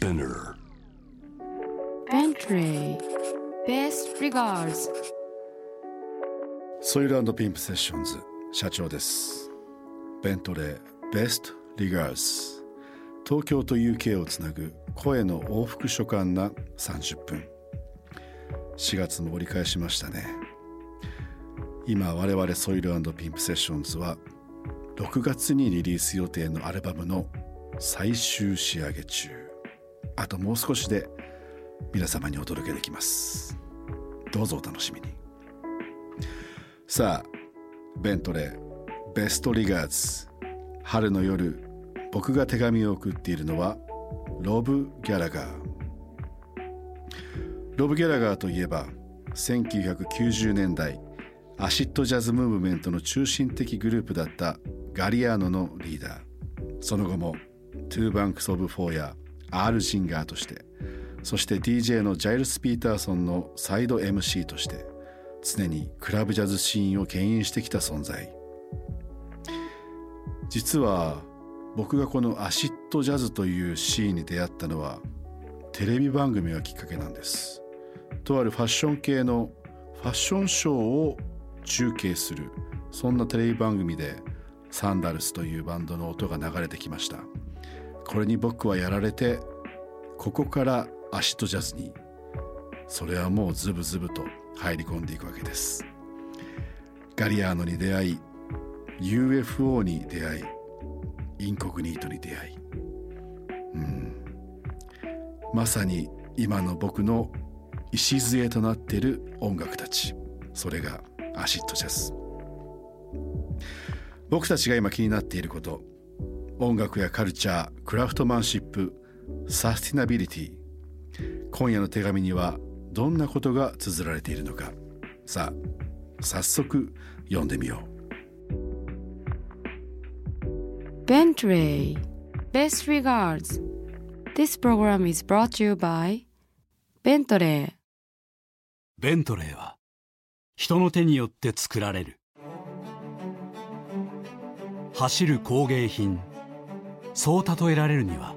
Spinner. Bentley Best regards. ソイルピンプセッションズ社長です。ベントレーベストリガーズ東京と UK をつなぐ声の往復書簡な30分。4月も折り返しましたね。今我々ソイルピンプセッションズは6月にリリース予定のアルバムの最終仕上げ中あともう少しで皆様にお届けできます。どうぞお楽しみに。さあベントレーベストリガーズ春の夜僕が手紙を送っているのはロブ・ギャラガー。ロブ・ギャラガーといえば1990年代アシッドジャズムーブメントの中心的グループだったGalliano のリーダー。その後も Two Banks of Four や Earl Zinger としてそして DJ のジャイルス・ピーターソンのサイド MC として常にクラブジャズシーンを牽引してきた存在。実は僕がこのアシッドジャズというシーンに出会ったのはテレビ番組がきっかけなんです。とあるファッション系のファッションショーを中継するそんなテレビ番組でサンダルスというバンドの音が流れてきました。これに僕はやられてここからアシッドジャズにそれはもうズブズブと入り込んでいくわけです。ガリアーノに出会い UFO に出会いインコグニートに出会い。うん。まさに今の僕の礎となっている音楽たち。それがアシッドジャズ。僕たちが今気になっていること音楽やカルチャークラフトマンシップサスティナビリティ。今夜の手紙にはどんなことが綴られているのか。さあ早速読んでみよう。Bentley Best regards. This program is brought to you by Bentley. ベントレーは人の手によって作られる。走る工芸品そう例えられるには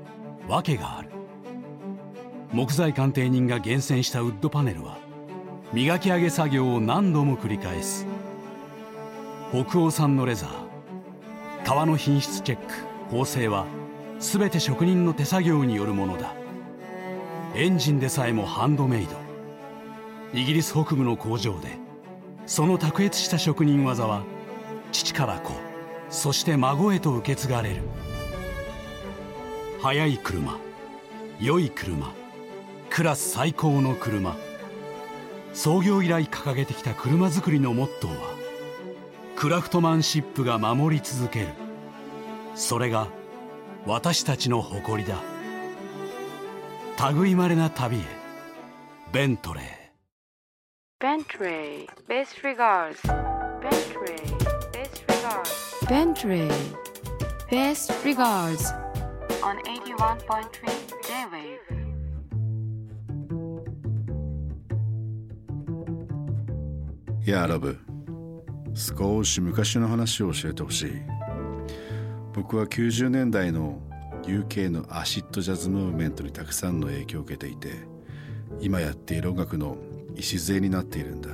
訳がある。木材鑑定人が厳選したウッドパネルは磨き上げ作業を何度も繰り返す。北欧産のレザー革の品質チェック縫製は全て職人の手作業によるものだ。エンジンでさえもハンドメイド。イギリス北部の工場でその卓越した職人技は父から子そして孫へと受け継がれる。速い車良い車クラス最高の車創業以来掲げてきた車作りのモットーはクラフトマンシップが守り続ける。それが私たちの誇りだ。類まれな旅へベントレー。Bentley Best regards. Bentley Best regards. Bentley Best regards on 81.3 J-Wave やあロブ少し昔の話を教えてほしい。僕は90年代の UK のアシッドジャズムーブメントにたくさんの影響を受けていて今やっている音楽の礎になっているんだ。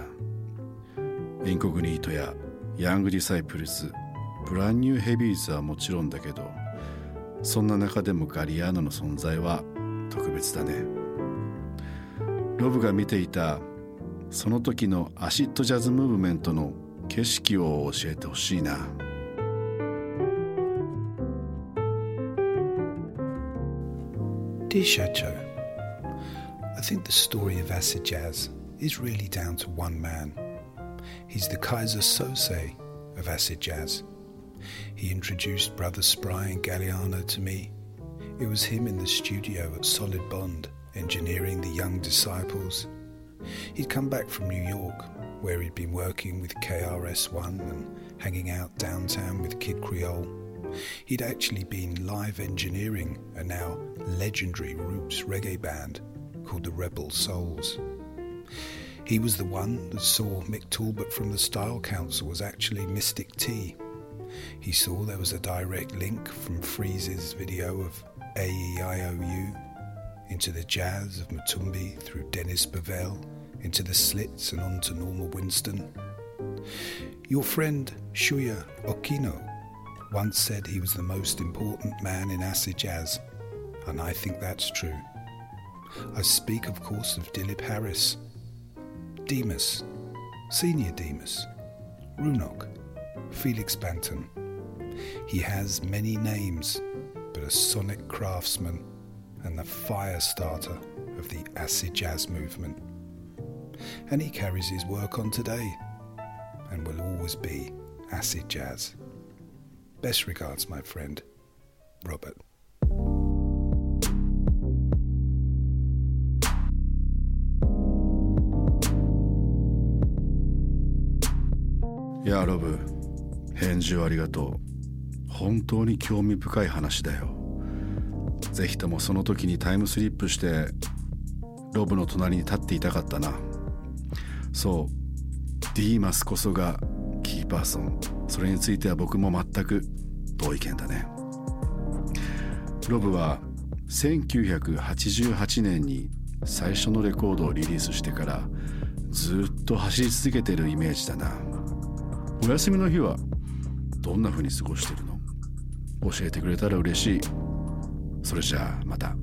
Incognito や Young Disciples、Brand New Heavies はもちろんだけどそんな中でもガリアーノの存在は特別だねロブが見ていたその時のアシッドジャズムーブメントの景色を教えてほしいな。Dear Chateau, I think the story of acid jazz is really down to one man. He's the Kaiser Sose of acid jazz. He introduced Brother Spry and Galliano to me. It was him in the studio at Solid Bond, engineering the young disciples. He'd come back from New York, where he'd been working with KRS-One and hanging out downtown with Kid Creole. He'd actually been live engineering a now legendary roots reggae band called the Rebel Souls. He was the one that saw Mick Talbot from the Style Council was actually Mystic T. He saw there was a direct link from Freeze's video of AEIOU into the jazz of Matumbi through Dennis Bavell, into the slits and on to Norma Winston. Your friend Shuya Okino once said he was the most important man in acid jazz, and I think that's true. I speak, of course, of Dilip Harris, Demas, Senior Demas, Runok, Felix Banton. He has many names, but a sonic craftsman and the fire starter of the acid jazz movement. And he carries his work on today and will always be acid jazz. Best regards, my friend, Robert. Ja, Robert. 返事をありがとう。本当に興味深い話だよ。ぜひともその時にタイムスリップしてロブの隣に立っていたかったな。そう。ディーマスこそがキーパーソン。それについては僕も全く同意見だね。ロブは1988年に最初のレコードをリリースしてからずっと走り続けてるイメージだな。お休みの日はどんな風に過ごしてるの教えてくれたら嬉しいそれじゃあまた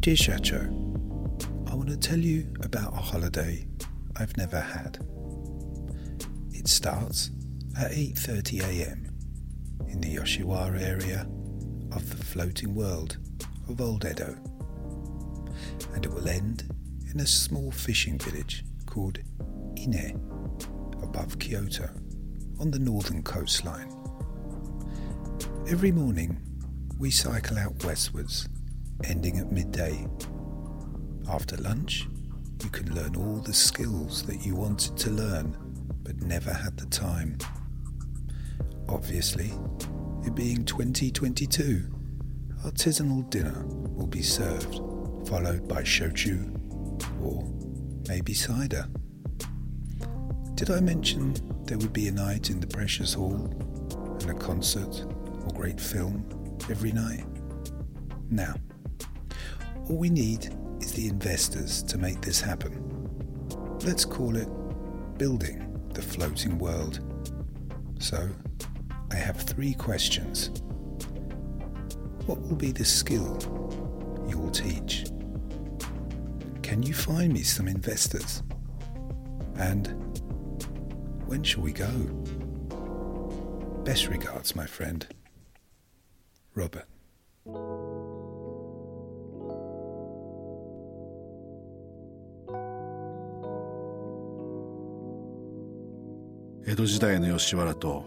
Dear Shacho, I want to tell you about a holiday I've never had. It starts at 8:30 a.m. in the Yoshiwara area of the floating world of Old Edo, and it will end in a small fishing village called Ine above Kyoto on the northern coastline. Every morning we cycle out westwards, ending at midday. After lunch, you can learn all the skills that you wanted to learn but never had the time. Obviously, it being 2022, artisanal dinner will be served, followed by shochu or maybe cider. Did I mention there would be a night in the Precious Hall and a concert or great film every night? Now, all we need is the investors to make this happen. Let's call it building the floating world. So, I have three questions. What will be the skill you will teach? Can you find me some investors? And when shall we go? Best regards, my friend. Robert. 江戸時代の吉原と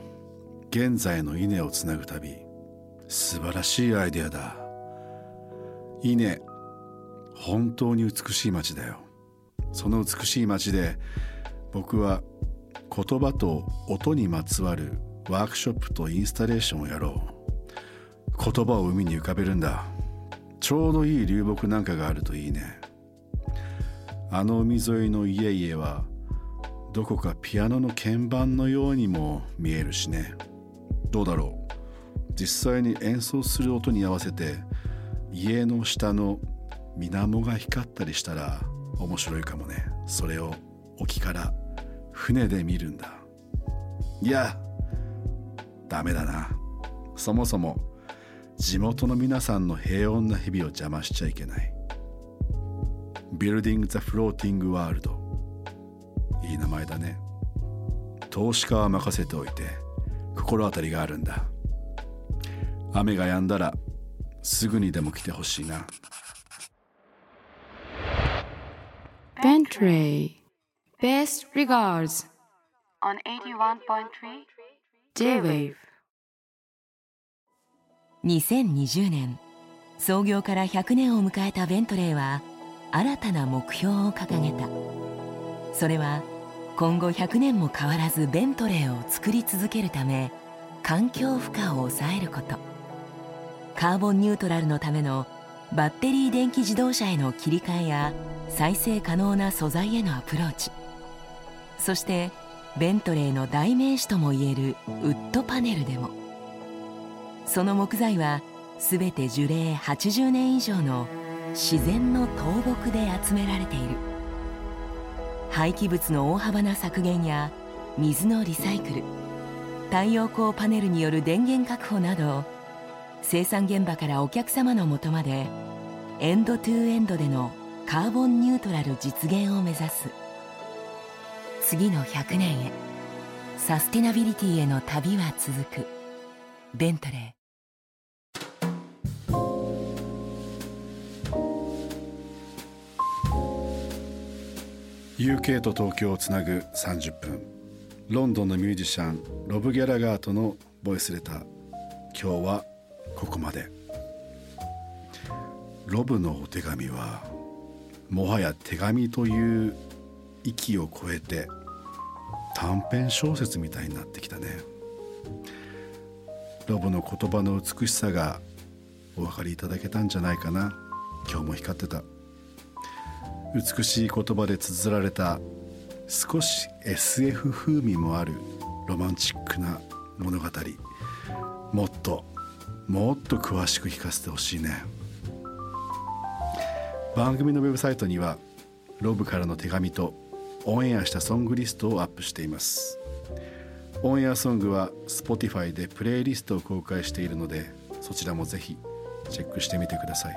現在の稲をつなぐ旅素晴らしいアイデアだ稲本当に美しい街だよ。その美しい街で僕は言葉と音にまつわるワークショップとインスタレーションをやろう。言葉を海に浮かべるんだ。ちょうどいい流木なんかがあるといいね。あの海沿いの家々はどこかピアノの鍵盤のようにも見えるしね。どうだろう。実際に演奏する音に合わせて家の下の水面が光ったりしたら面白いかもね。それを沖から船で見るんだ。いやダメだな。そもそも地元の皆さんの平穏な日々を邪魔しちゃいけない。Building the Floating World いい名前だね。投資家は任せておいて心当たりがあるんだ。雨が止んだらすぐにでも来てほしいな。Bentray Best regards. On 81.3 J-Wave. 2020年創業から100年を迎えたベントレーは新たな目標を掲げた。それは今後100年も変わらずベントレーを作り続けるため環境負荷を抑えること。カーボンニュートラルのためのバッテリー電気自動車への切り替えや再生可能な素材へのアプローチ。そしてベントレーの代名詞ともいえるウッドパネルでも。その木材は全て樹齢80年以上の自然の倒木で集められている。廃棄物の大幅な削減や水のリサイクル太陽光パネルによる電源確保など生産現場からお客様のもとまでエンドトゥエンドでのカーボンニュートラル実現を目指す。次の100年へサスティナビリティへの旅は続く。ベントレー。UK と東京をつなぐ30分。ロンドンのミュージシャンロブ・ギャラガーとのボイスレター。今日はここまで。ロブのお手紙はもはや手紙という域を超えて短編小説みたいになってきたね。ロブの言葉の美しさがお分かりいただけたんじゃないかな。今日も光ってた。美しい言葉で綴られた少し SF 風味もあるロマンチックな物語。もっともっと詳しく聞かせてほしいね。番組のウェブサイトにはロブからの手紙とオンエアしたソングリストをアップしています。オンエアソングは Spotify でプレイリストを公開しているのでそちらもぜひチェックしてみてください。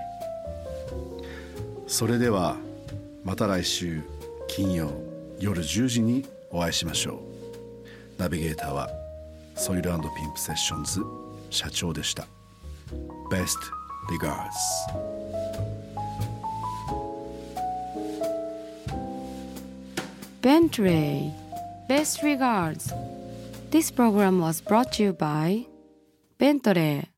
それではまた来週金曜夜10時にお会いしましょう。ナビゲーターはソイルピンプセッションズ。社長でした Best regards Bentley Best regards This program was brought to you by Bentley